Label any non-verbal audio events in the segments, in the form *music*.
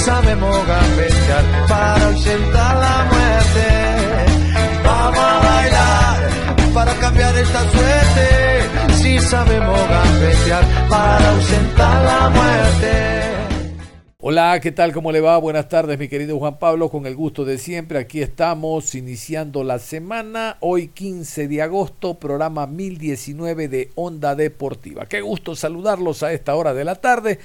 Sabemos gambetear para ausentar la muerte. Vamos a bailar para cambiar esta suerte. Si sabemos gambetear para ausentar la muerte. Hola, ¿qué tal? ¿Cómo le va? Buenas tardes, mi querido Juan Pablo, con el gusto de siempre. Aquí estamos iniciando la semana, hoy 15 de agosto, programa 1019 de Onda Deportiva. Qué gusto saludarlos a esta hora de la tarde.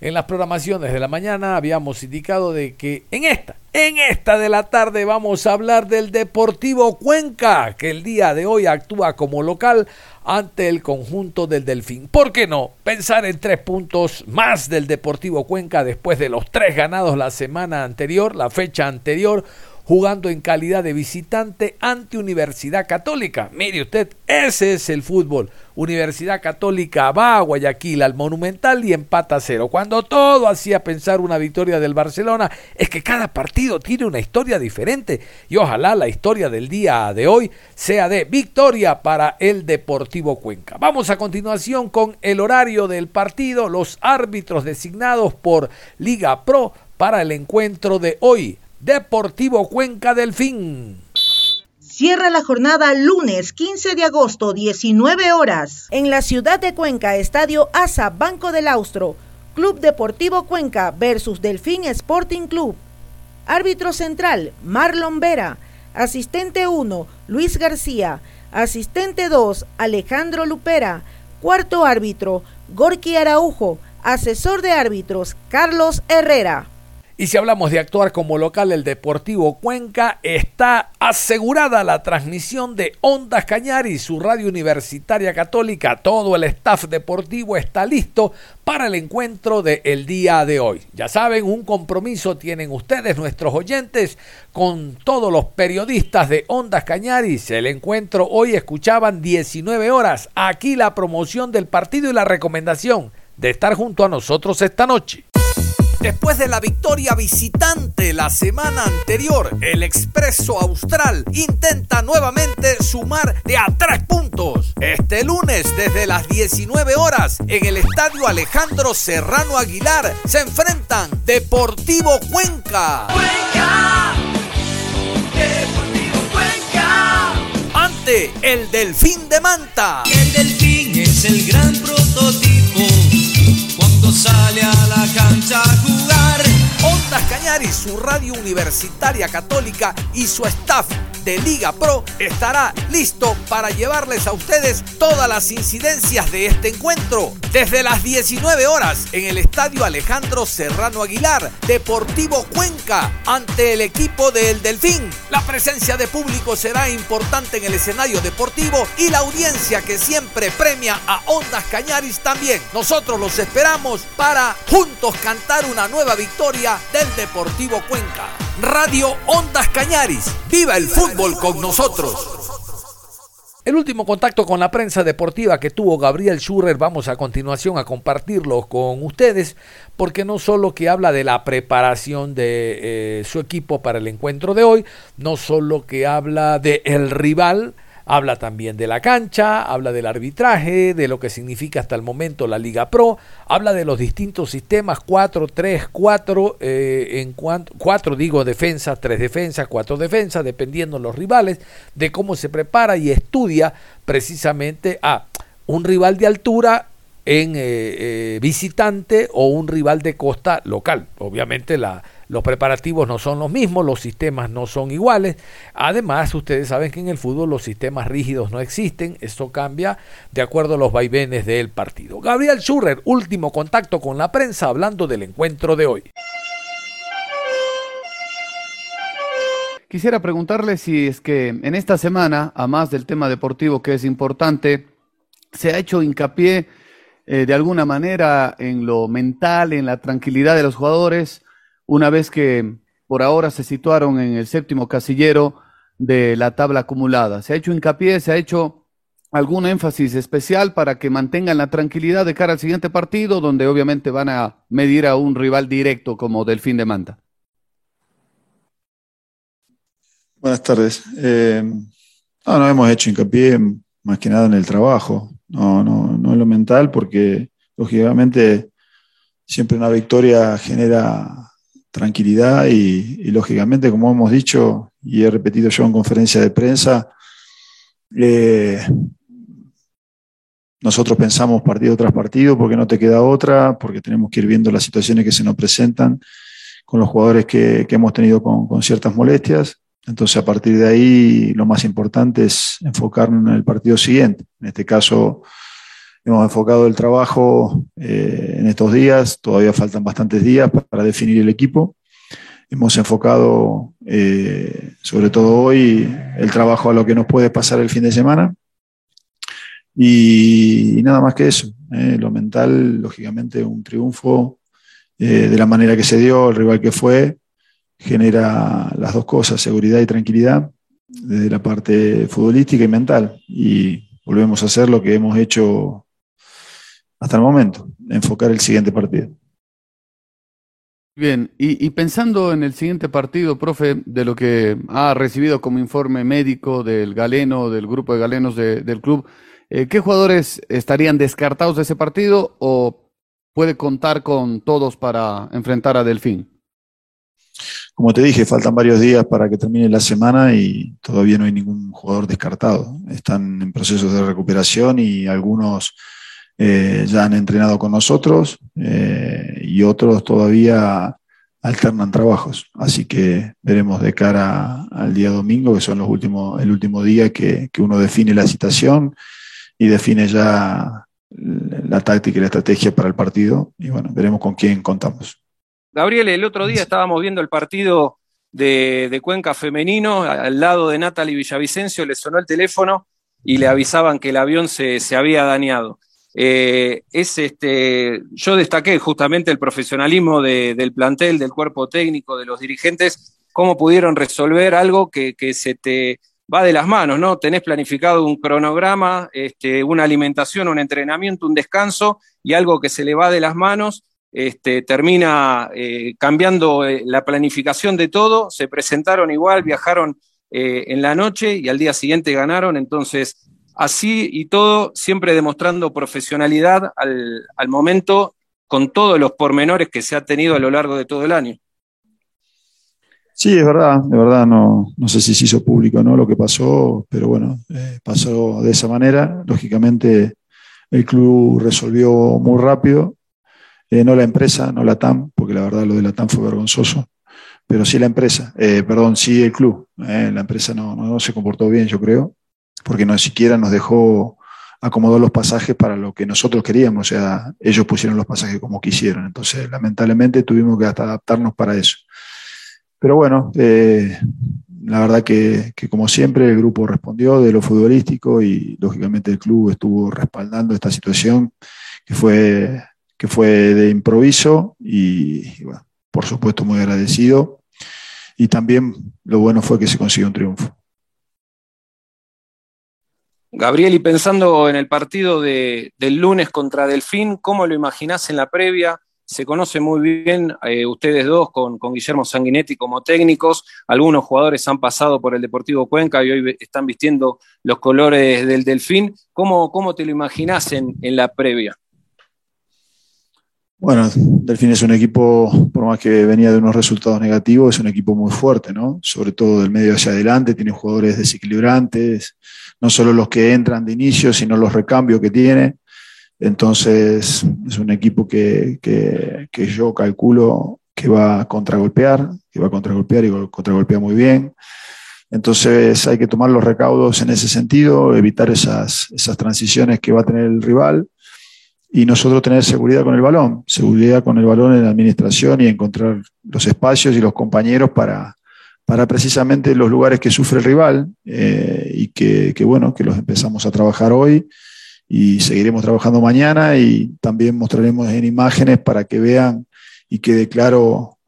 En las programaciones de la mañana habíamos indicado de que en esta, en esta de la tarde vamos a hablar del Deportivo Cuenca, que el día de hoy actúa como local ante el conjunto del Delfín. ¿Por qué no? Pensar en tres puntos más del Deportivo Cuenca después de los tres ganados la semana anterior, la fecha anterior, jugando en calidad de visitante ante Universidad Católica. Mire usted, ese es el fútbol. Universidad Católica va a Guayaquil al Monumental y empata cero. Cuando todo hacía pensar una victoria del Barcelona, es que cada partido tiene una historia diferente y ojalá la historia del día de hoy sea de victoria para el Deportivo Cuenca. Vamos a continuación con el horario del partido, los árbitros designados por Liga Pro para el encuentro de hoy. Deportivo Cuenca Delfín. Cierra la jornada lunes 15 de agosto, 19 horas. En la ciudad de Cuenca, Estadio ASA Banco del Austro, Club Deportivo Cuenca versus Delfín Sporting Club. Árbitro central, Marlon Vera. Asistente 1, Luis García. Asistente 2, Alejandro Lupera. Cuarto árbitro, Gorky Araujo. Asesor de árbitros, Carlos Herrera. Y si hablamos de actuar como local, el Deportivo Cuenca está asegurada la transmisión de Ondas Cañari, su radio universitaria católica. Todo el staff deportivo está listo para el encuentro del día de hoy. Ya saben, un compromiso tienen ustedes, nuestros oyentes, con todos los periodistas de Ondas Cañaris. El encuentro hoy escuchaban 19 horas. Aquí la promoción del partido y la recomendación de estar junto a nosotros esta noche. Después de la victoria visitante la semana anterior, el Expreso Austral intenta nuevamente sumar de a tres puntos. Este lunes, desde las 19 horas, en el Estadio Alejandro Serrano Aguilar, se enfrentan Deportivo Cuenca. Cuenca. Deportivo Cuenca. Ante el Delfín de Manta. El Delfín es el gran prototipo cuando sale a la cancha. Ondas Cañaris, su radio universitaria católica y su staff de Liga Pro estará listo para llevarles a ustedes todas las incidencias de este encuentro. Desde las 19 horas en el Estadio Alejandro Serrano Aguilar, Deportivo Cuenca, ante el equipo del Delfín. La presencia de público será importante en el escenario deportivo y la audiencia que siempre premia a Ondas Cañaris también. Nosotros los esperamos para juntos cantar una nueva victoria del Deportivo Cuenca. Radio Ondas Cañaris. ¡Viva el fútbol con nosotros! El último contacto con la prensa deportiva que tuvo Gabriel Schurrer, vamos a continuación a compartirlo con ustedes, porque no solo que habla de la preparación de eh, su equipo para el encuentro de hoy, no solo que habla de el rival, Habla también de la cancha, habla del arbitraje, de lo que significa hasta el momento la Liga Pro, habla de los distintos sistemas 4, 3, 4, en cuanto, 4 digo defensas, 3 defensas, 4 defensas, dependiendo los rivales, de cómo se prepara y estudia precisamente a un rival de altura en eh, eh, visitante o un rival de costa local. Obviamente la, los preparativos no son los mismos, los sistemas no son iguales. Además, ustedes saben que en el fútbol los sistemas rígidos no existen. Esto cambia de acuerdo a los vaivenes del partido. Gabriel Schurrer, último contacto con la prensa hablando del encuentro de hoy. quisiera preguntarle si es que en esta semana, a más del tema deportivo que es importante, se ha hecho hincapié eh, de alguna manera en lo mental, en la tranquilidad de los jugadores, una vez que por ahora se situaron en el séptimo casillero de la tabla acumulada. Se ha hecho hincapié, se ha hecho algún énfasis especial para que mantengan la tranquilidad de cara al siguiente partido, donde obviamente van a medir a un rival directo como Delfín de Manta. Buenas tardes. Eh, no, hemos hecho hincapié más que nada en el trabajo, no, no, no en lo mental, porque lógicamente siempre una victoria genera tranquilidad y, lógicamente, como hemos dicho y he repetido yo en conferencia de prensa, eh, nosotros pensamos partido tras partido porque no te queda otra, porque tenemos que ir viendo las situaciones que se nos presentan con los jugadores que, hemos tenido con, ciertas molestias. Entonces, a partir de ahí, lo más importante es enfocarnos en el partido siguiente. En este caso, hemos enfocado el trabajo eh, en estos días, todavía faltan bastantes días para definir el equipo. Hemos enfocado, eh, sobre todo hoy, el trabajo a lo que nos puede pasar el fin de semana y, nada más que eso. Eh, lo mental, lógicamente, un triunfo de la manera que se dio, el rival que fue, genera las dos cosas, seguridad y tranquilidad, desde la parte futbolística y mental. Y volvemos a hacer lo que hemos hecho hasta el momento, enfocar el siguiente partido. Bien, y, pensando en el siguiente partido, profe, de lo que ha recibido como informe médico del galeno, del grupo de galenos del club, eh, ¿Qué jugadores estarían descartados de ese partido o puede contar con todos para enfrentar a Delfín? Como te dije, faltan varios días para que termine la semana y todavía no hay ningún jugador descartado. Están en procesos de recuperación y algunos eh, ya han entrenado con nosotros eh, y otros todavía alternan trabajos. Así que veremos de cara al día domingo, que son los últimos, el último día que, que uno define la citación y define ya la táctica y la estrategia para el partido. Y bueno, veremos con quién contamos. Gabriel, el otro día estábamos viendo el partido de, Cuenca femenino, al lado de Natalie Villavicencio, le sonó el teléfono y le avisaban que el avión se, había dañado. Eh, es este, yo destaqué justamente el profesionalismo del plantel, del cuerpo técnico, de los dirigentes, cómo pudieron resolver algo que, que se te va de las manos, ¿no? Tenés planificado un cronograma, este, una alimentación, un entrenamiento, un descanso y algo que se le va de las manos, este, termina eh, cambiando eh, la planificación de todo, se presentaron igual, viajaron en la noche y al día siguiente ganaron, entonces así y todo, siempre demostrando profesionalidad al, al momento con todos los pormenores que se ha tenido a lo largo de todo el año. Sí, es verdad, de verdad, no, no sé si se hizo público no lo que pasó, pero bueno, eh, pasó de esa manera. Lógicamente, el club resolvió muy rápido, eh, no la empresa, no la TAM, porque la verdad lo de la TAM fue vergonzoso, pero sí la empresa, eh, perdón, sí el club. la empresa no, no, se comportó bien, yo creo, porque no siquiera nos dejó acomodar los pasajes para lo que nosotros queríamos, o sea, ellos pusieron los pasajes como quisieron, entonces lamentablemente tuvimos que hasta adaptarnos para eso. Pero bueno, eh, la verdad que, como siempre el grupo respondió de lo futbolístico y lógicamente el club estuvo respaldando esta situación que fue, que fue de improviso y, bueno, por supuesto muy agradecido. Y también lo bueno fue que se consiguió un triunfo. Gabriel, y pensando en el partido de, del lunes contra Delfín, ¿cómo lo imaginás en la previa? se conoce muy bien eh, ustedes dos con, Guillermo Sanguinetti como técnicos. Algunos jugadores han pasado por el Deportivo Cuenca y hoy están vistiendo los colores del Delfín. ¿Cómo, cómo te lo imaginas en, la previa? Bueno, Delfín es un equipo, por más que venía de unos resultados negativos, es un equipo muy fuerte, ¿no? Sobre todo del medio hacia adelante, tiene jugadores desequilibrantes, no solo los que entran de inicio, sino los recambios que tiene. Entonces, es un equipo que, yo calculo que va a contragolpear, que va a contragolpear y contragolpea muy bien. Entonces, hay que tomar los recaudos en ese sentido, evitar esas, esas transiciones que va a tener el rival y nosotros tener seguridad con el balón, seguridad con el balón en la administración y encontrar los espacios y los compañeros para, para precisamente los lugares que sufre el rival eh, y que, bueno, que los empezamos a trabajar hoy y seguiremos trabajando mañana y también mostraremos en imágenes para que vean y quede claro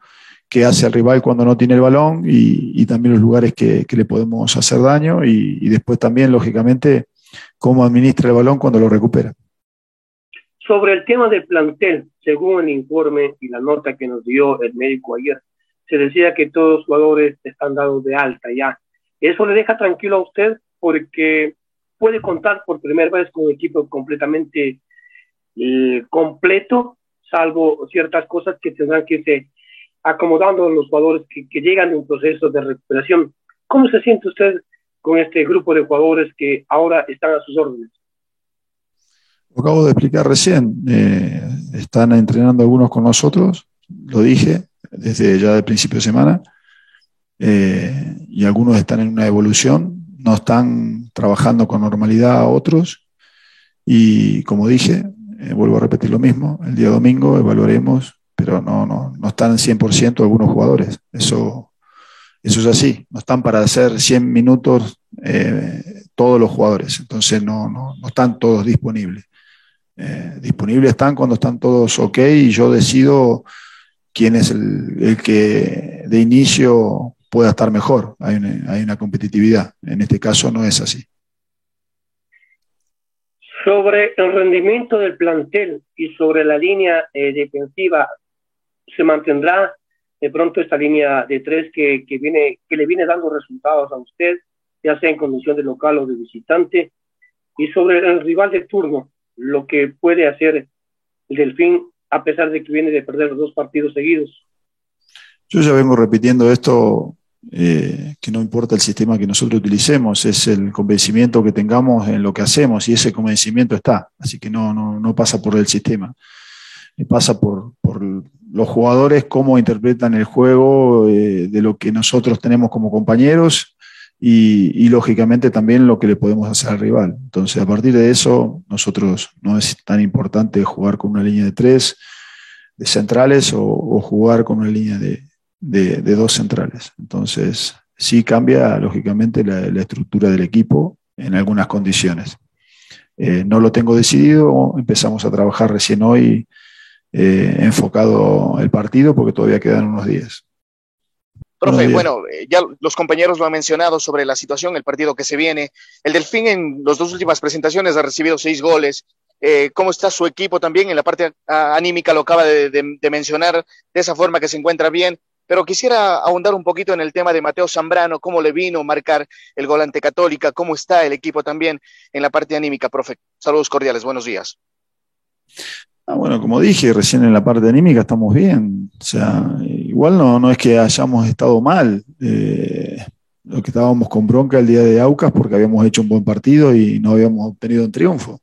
qué hace el rival cuando no tiene el balón y, también los lugares que, que, le podemos hacer daño y, y después también, lógicamente, cómo administra el balón cuando lo recupera. Sobre el tema del plantel, según el informe y la nota que nos dio el médico ayer, se decía que todos los jugadores están dados de alta ya. ¿Eso le deja tranquilo a usted? Porque puede contar por primera vez con un equipo completamente eh, completo, salvo ciertas cosas que tendrán que irse acomodando los jugadores que, llegan en un proceso de recuperación. ¿Cómo se siente usted con este grupo de jugadores que ahora están a sus órdenes? Acabo de explicar recién. Eh, están entrenando algunos con nosotros, lo dije, desde ya del principio de semana, eh, y algunos están en una evolución, no están trabajando con normalidad a otros, y como dije, eh, vuelvo a repetir lo mismo, el día domingo evaluaremos, pero no, no, no están 100% algunos jugadores, eso, eso es así, no están para hacer 100 minutos eh, todos los jugadores, entonces no, no, no están todos disponibles. Disponibles están cuando están todos ok y yo decido quién es el, el, que de inicio pueda estar mejor. Hay una, hay una, competitividad. En este caso no es así. Sobre el rendimiento del plantel y sobre la línea eh, defensiva, ¿se mantendrá de pronto esta línea de tres que, que, viene, que le viene dando resultados a usted, ya sea en condición de local o de visitante? Y sobre el rival de turno, lo que puede hacer el Delfín a pesar de que viene de perder los dos partidos seguidos. Yo ya vengo repitiendo esto, eh, que no importa el sistema que nosotros utilicemos, es el convencimiento que tengamos en lo que hacemos y ese convencimiento está, así que no, no, no pasa por el sistema, pasa por, por, los jugadores, cómo interpretan el juego, eh, de lo que nosotros tenemos como compañeros y, lógicamente también lo que le podemos hacer al rival. Entonces, a partir de eso, nosotros no es tan importante jugar con una línea de tres de centrales o, jugar con una línea de, de, dos centrales. Entonces, sí cambia lógicamente la, la estructura del equipo en algunas condiciones. Eh, no lo tengo decidido, empezamos a trabajar recién hoy eh, enfocado el partido porque todavía quedan unos días. Profe, bueno, eh, ya los compañeros lo han mencionado sobre la situación, el partido que se viene. El Delfín en las dos últimas presentaciones ha recibido seis goles. Eh, ¿Cómo está su equipo también? En la parte anímica lo acaba de, de, de, mencionar, de esa forma que se encuentra bien. Pero quisiera ahondar un poquito en el tema de Mateo Zambrano, cómo le vino marcar el gol ante Católica, cómo está el equipo también en la parte anímica, profe. Saludos cordiales, buenos días. Ah, bueno, como dije, recién en la parte anímica estamos bien. O sea, igual no, no es que hayamos estado mal. Eh, lo que estábamos con bronca el día de Aucas porque habíamos hecho un buen partido y no habíamos obtenido un triunfo.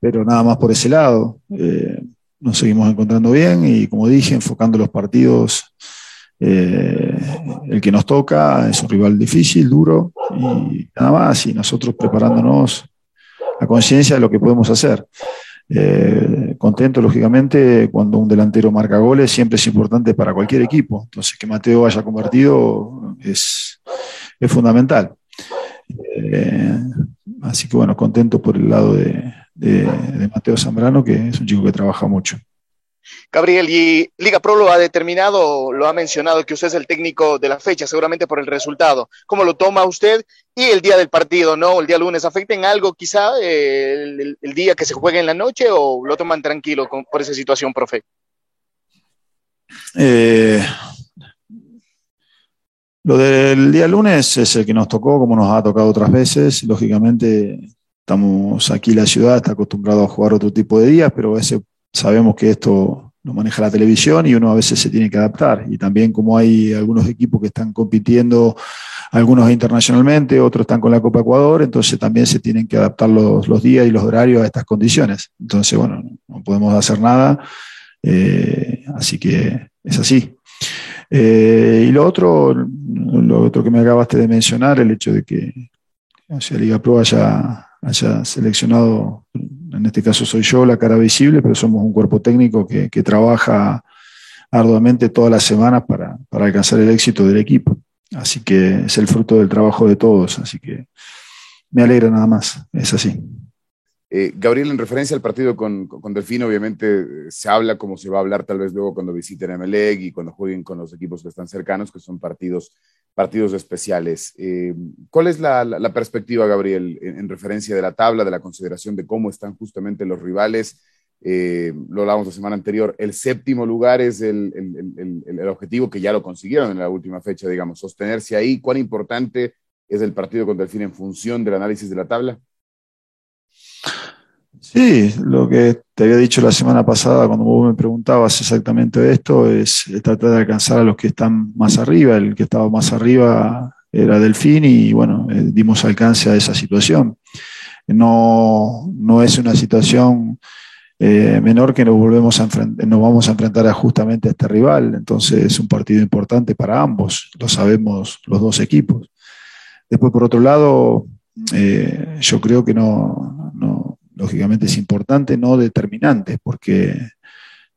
Pero nada más por ese lado. Eh, nos seguimos encontrando bien y como dije, enfocando los partidos, eh, el que nos toca es un rival difícil, duro y nada más. Y nosotros preparándonos a conciencia de lo que podemos hacer. Eh, contento, lógicamente, cuando un delantero marca goles, siempre es importante para cualquier equipo. Entonces, que Mateo haya convertido es, es fundamental. Eh, así que, bueno, contento por el lado de, de, Mateo Zambrano, que es un chico que trabaja mucho. Gabriel, y Liga Pro lo ha determinado, lo ha mencionado, que usted es el técnico de la fecha, seguramente por el resultado. ¿Cómo lo toma usted? Y el día del partido, ¿no? El día lunes, ¿afecta en algo quizá eh, el, día que se juegue en la noche o lo toman tranquilo por esa situación, profe? Eh, lo del día lunes es el que nos tocó, como nos ha tocado otras veces. Lógicamente, estamos aquí, la ciudad está acostumbrado a jugar otro tipo de días, pero veces sabemos que esto lo maneja la televisión y uno a veces se tiene que adaptar. Y también como hay algunos equipos que están compitiendo, algunos internacionalmente, otros están con la Copa Ecuador, entonces también se tienen que adaptar los, los días y los horarios a estas condiciones. Entonces, bueno, no podemos hacer nada, eh, así que es así. Eh, y lo otro, lo otro que me acabaste de mencionar, el hecho de que o sea, Liga Pro haya, haya seleccionado en este caso soy yo la cara visible, pero somos un cuerpo técnico que, que trabaja arduamente todas las semanas para, para, alcanzar el éxito del equipo. Así que es el fruto del trabajo de todos, así que me alegra nada más, es así. Eh, Gabriel, en referencia al partido con, con, Delfín, obviamente se habla como se va a hablar tal vez luego cuando visiten a Melec y cuando jueguen con los equipos que están cercanos, que son partidos, partidos especiales. Eh, ¿Cuál es la, perspectiva, Gabriel, en, en, referencia de la tabla, de la consideración de cómo están justamente los rivales? Eh, lo hablábamos la semana anterior, el séptimo lugar es el, el, objetivo que ya lo consiguieron en la última fecha, digamos, sostenerse ahí. ¿Cuán importante es el partido contra el en función del análisis de la tabla? Sí, lo que te había dicho la semana pasada cuando vos me preguntabas exactamente esto es tratar de alcanzar a los que están más arriba. El que estaba más arriba era Delfín y bueno, eh, dimos alcance a esa situación. No, no es una situación eh, menor que nos, volvemos a nos vamos a enfrentar a justamente a este rival. Entonces es un partido importante para ambos, lo sabemos los dos equipos. Después, por otro lado, eh, yo creo que no lógicamente es importante, no determinante, porque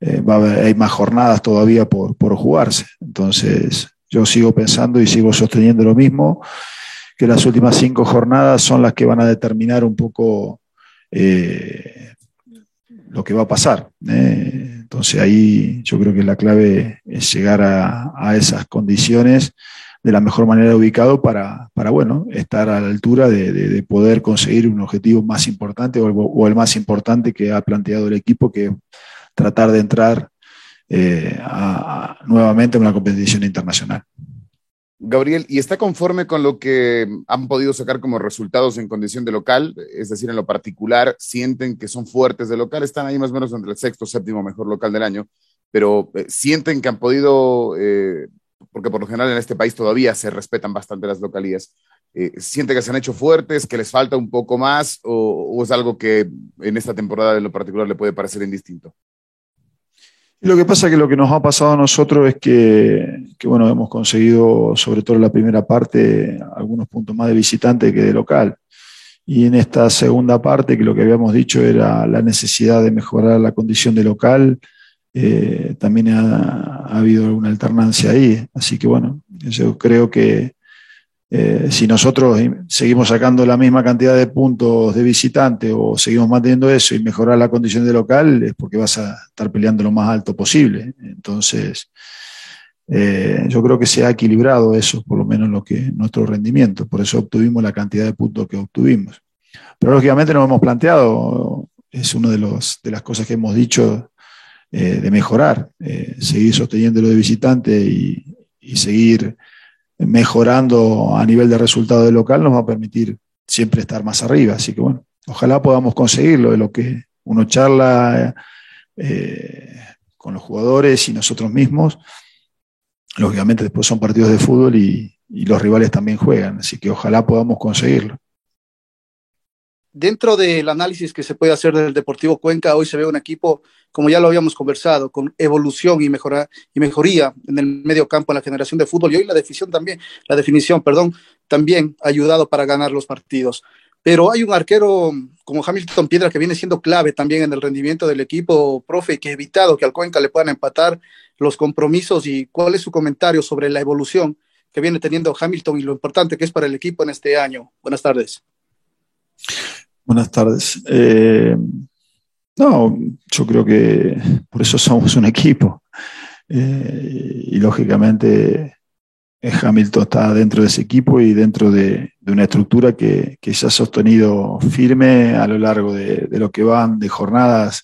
eh, hay más jornadas todavía por, por, jugarse. Entonces, yo sigo pensando y sigo sosteniendo lo mismo, que las últimas cinco jornadas son las que van a determinar un poco eh, lo que va a pasar. ¿eh? Entonces, ahí yo creo que la clave es llegar a, a esas condiciones de la mejor manera ubicado para, para bueno, estar a la altura de, de, de poder conseguir un objetivo más importante o el, más importante que ha planteado el equipo, que tratar de entrar eh, nuevamente en una competición internacional. Gabriel, ¿y está conforme con lo que han podido sacar como resultados en condición de local? Es decir, en lo particular, sienten que son fuertes de local, están ahí más o menos entre el sexto, séptimo mejor local del año, pero eh, sienten que han podido eh, porque por lo general en este país todavía se respetan bastante las localías. Eh, ¿Siente que se han hecho fuertes, que les falta un poco más o, o, es algo que en esta temporada en lo particular le puede parecer indistinto? Lo que pasa es que lo que nos ha pasado a nosotros es que, que, bueno, hemos conseguido, sobre todo en la primera parte, algunos puntos más de visitante que de local. Y en esta segunda parte, que lo que habíamos dicho era la necesidad de mejorar la condición de local, eh, también ha, ha, habido alguna alternancia ahí. Así que bueno, yo creo que eh, si nosotros seguimos sacando la misma cantidad de puntos de visitante o seguimos manteniendo eso y mejorar la condición de local, es porque vas a estar peleando lo más alto posible. Entonces, eh, yo creo que se ha equilibrado eso, por lo menos lo que nuestro rendimiento. Por eso obtuvimos la cantidad de puntos que obtuvimos. Pero lógicamente nos hemos planteado, es una de, de las cosas que hemos dicho eh, de mejorar, eh, seguir sosteniendo lo de visitante y, seguir mejorando a nivel de resultado del local nos va a permitir siempre estar más arriba. Así que bueno, ojalá podamos conseguirlo de lo que uno charla eh, con los jugadores y nosotros mismos. Lógicamente después son partidos de fútbol y los rivales también juegan, así que ojalá podamos conseguirlo dentro del análisis que se puede hacer del Deportivo Cuenca, hoy se ve un equipo, como ya lo habíamos conversado, con evolución y, mejora, y mejoría en el medio campo, en la generación de fútbol, y hoy la definición también, la definición, perdón, también ha ayudado para ganar los partidos. Pero hay un arquero como Hamilton Piedra que viene siendo clave también en el rendimiento del equipo, profe, que ha evitado que al Cuenca le puedan empatar los compromisos y cuál es su comentario sobre la evolución que viene teniendo Hamilton y lo importante que es para el equipo en este año. Buenas tardes. Buenas tardes. Eh, no, yo creo que por eso somos un equipo. Eh, y lógicamente eh, Hamilton está dentro de ese equipo y dentro de, de una estructura que, que, se ha sostenido firme a lo largo de, de lo que van de jornadas.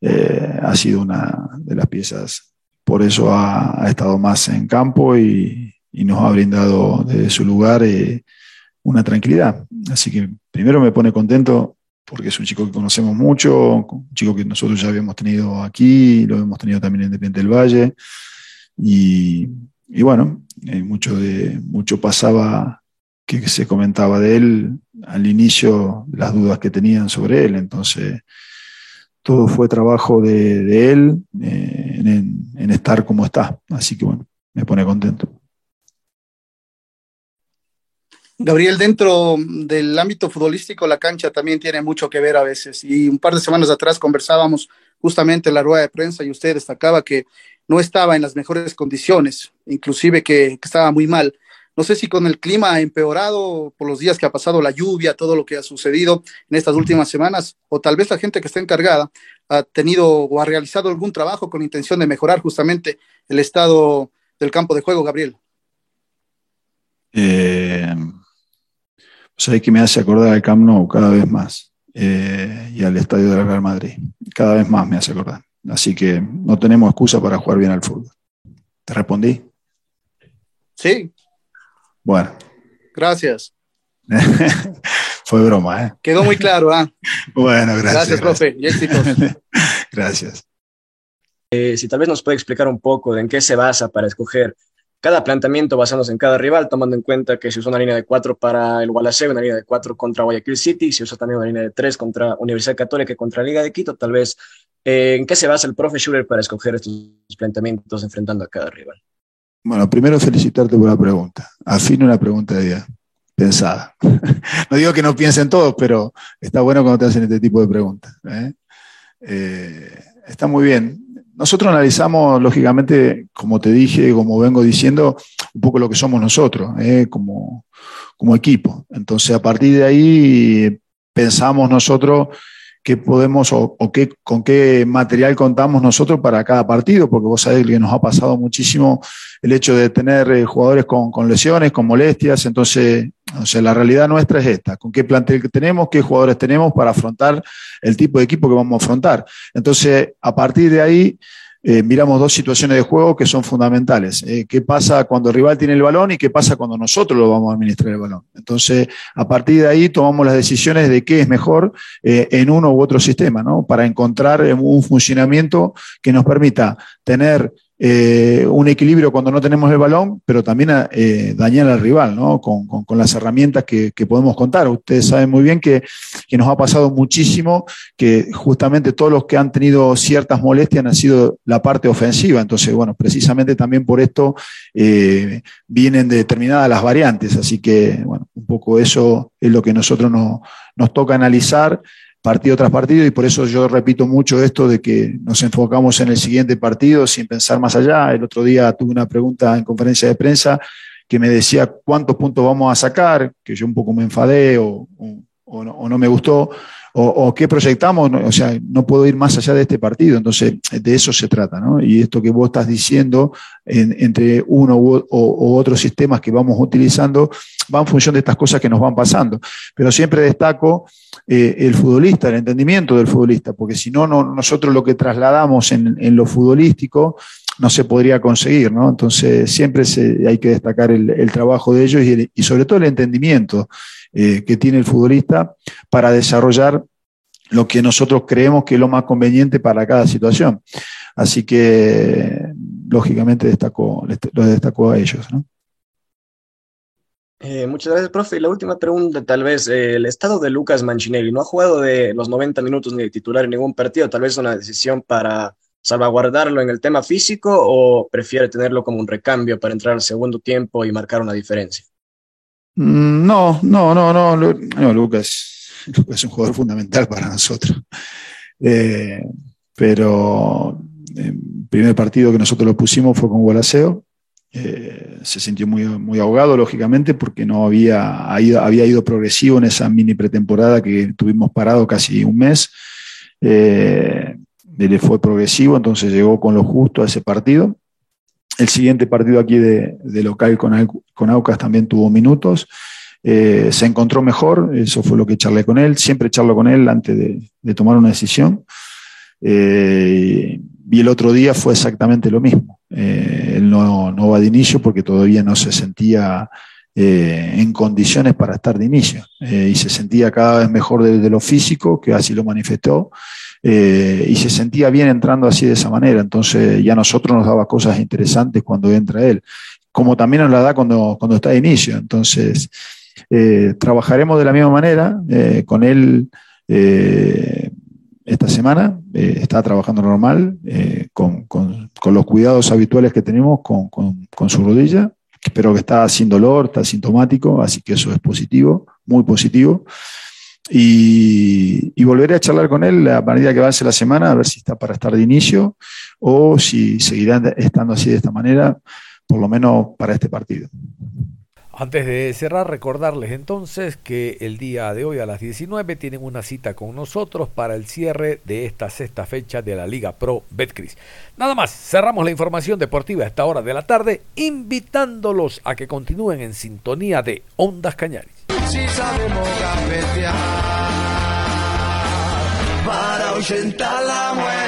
Eh, ha sido una de las piezas, por eso ha, ha estado más en campo y, y, nos ha brindado desde su lugar eh, una tranquilidad. Así que primero me pone contento porque es un chico que conocemos mucho, un chico que nosotros ya habíamos tenido aquí, lo hemos tenido también en Independiente del Valle. Y, y bueno, eh, mucho, de, mucho pasaba que se comentaba de él al inicio, las dudas que tenían sobre él. Entonces, todo fue trabajo de, él eh, en estar como está. Así que bueno, me pone contento. Gabriel, dentro del ámbito futbolístico, la cancha también tiene mucho que ver a veces. Y un par de semanas atrás conversábamos justamente en la rueda de prensa y usted destacaba que no estaba en las mejores condiciones, inclusive que, estaba muy mal. No sé si con el clima ha empeorado por los días que ha pasado la lluvia, todo lo que ha sucedido en estas últimas semanas, o tal vez la gente que está encargada ha tenido o ha realizado algún trabajo con intención de mejorar justamente el estado del campo de juego, Gabriel. Eh, pues que me hace acordar al Camp Nou cada vez más eh, y al estadio del Real Madrid. Cada vez más me hace acordar. Así que no tenemos excusa para jugar bien al fútbol. ¿Te respondí? Sí. Bueno. Gracias. *laughs* Fue broma, ¿eh? Quedó muy claro, ¿ah? Bueno, gracias. Gracias, profe. Y éxitos. *laughs* gracias. Eh, si tal vez nos puede explicar un poco de en qué se basa para escoger cada planteamiento basándose en cada rival, tomando en cuenta que se usa una línea de cuatro para el Gualaceo, una línea de cuatro contra Guayaquil City, se usa también una línea de tres contra Universidad Católica y contra Liga de Quito, tal vez, eh, ¿en qué se basa el profe Schuller para escoger estos planteamientos enfrentando a cada rival? Bueno, primero felicitarte por la pregunta. Afino una pregunta de pensada. *laughs* no digo que no piensen todos, pero está bueno cuando te hacen este tipo de preguntas. ¿eh? Eh, está muy bien. Nosotros analizamos, lógicamente, como te dije, como vengo diciendo, un poco lo que somos nosotros, ¿eh? como, como equipo. Entonces, a partir de ahí, pensamos nosotros qué podemos o, qué, con qué material contamos nosotros para cada partido, porque vos sabés que nos ha pasado muchísimo el hecho de tener eh, jugadores con, lesiones, con molestias, entonces, o sea, la realidad nuestra es esta, con qué plantel tenemos, qué jugadores tenemos para afrontar el tipo de equipo que vamos a afrontar. Entonces, a partir de ahí, eh, miramos dos situaciones de juego que son fundamentales. Eh, ¿Qué pasa cuando el rival tiene el balón y qué pasa cuando nosotros lo vamos a administrar el balón? Entonces, a partir de ahí tomamos las decisiones de qué es mejor eh, en uno u otro sistema, ¿no? Para encontrar un funcionamiento que nos permita tener eh, un equilibrio cuando no tenemos el balón, pero también eh, dañar al rival, ¿no? Con, las herramientas que, podemos contar. Ustedes saben muy bien que, nos ha pasado muchísimo que justamente todos los que han tenido ciertas molestias han sido la parte ofensiva. Entonces, bueno, precisamente también por esto eh, vienen determinadas las variantes. Así que, bueno, un poco eso es lo que nosotros nos toca analizar partido tras partido y por eso yo repito mucho esto de que nos enfocamos en el siguiente partido sin pensar más allá. El otro día tuve una pregunta en conferencia de prensa que me decía cuántos puntos vamos a sacar, que yo un poco me enfadé o, o no me gustó o, qué proyectamos, o sea, no puedo ir más allá de este partido, entonces de eso se trata, ¿no? Y esto que vos estás diciendo entre uno u, o, otros sistemas que vamos utilizando va en función de estas cosas que nos van pasando. Pero siempre destaco eh, el futbolista, el entendimiento del futbolista, porque si no, nosotros lo que trasladamos en, lo futbolístico no se podría conseguir, ¿no? Entonces siempre hay que destacar el, trabajo de ellos y, sobre todo el entendimiento. Eh, que tiene el futbolista para desarrollar lo que nosotros creemos que es lo más conveniente para cada situación. Así que, lógicamente, destacó, lo destacó a ellos. Eh, muchas gracias, profe. Y la última pregunta, tal vez, eh, el estado de Lucas Mancinelli, no ha jugado de los 90 minutos ni de titular en ningún partido, tal vez una decisión para salvaguardarlo en el tema físico o prefiere tenerlo como un recambio para entrar al segundo tiempo y marcar una diferencia. Mm, no, no, no, no, no Lucas, es un jugador fundamental para nosotros. Eh, pero el primer partido que nosotros lo pusimos fue con Gualaceo. Eh, se sintió muy, muy ahogado, lógicamente, porque no había, había ido progresivo en esa mini pretemporada que tuvimos parado casi un mes. Eh, le fue progresivo, entonces llegó con lo justo a ese partido. El siguiente partido aquí de, local con, con, Aucas también tuvo minutos. Eh, se encontró mejor, eso fue lo que charlé con él. Siempre charlo con él antes de, tomar una decisión. Eh, y el otro día fue exactamente lo mismo. Eh, él no, no, va de inicio porque todavía no se sentía en condiciones para estar de inicio. y se sentía cada vez mejor desde lo físico, que así lo manifestó. Eh, y se sentía bien entrando así de esa manera. Entonces ya a nosotros nos daba cosas interesantes cuando entra él, como también nos la da cuando, cuando está de inicio. Entonces eh, trabajaremos de la misma manera eh, con él. esta semana está trabajando normal, con, con, con, los cuidados habituales que tenemos con, con su rodilla, pero que está sin dolor, está sintomático, así que eso es positivo, muy positivo y, volveré a charlar con él a medida que avance la semana, a ver si está para estar de inicio o si seguirá estando así de esta manera, por lo menos para este partido. Antes de cerrar, recordarles entonces que el día de hoy a las 19 tienen una cita con nosotros para el cierre de esta sexta fecha de la Liga Pro Betcris. Nada más, cerramos la información deportiva a esta hora de la tarde, invitándolos a que continúen en sintonía de Ondas Cañaris. Si sabemos para la muerte.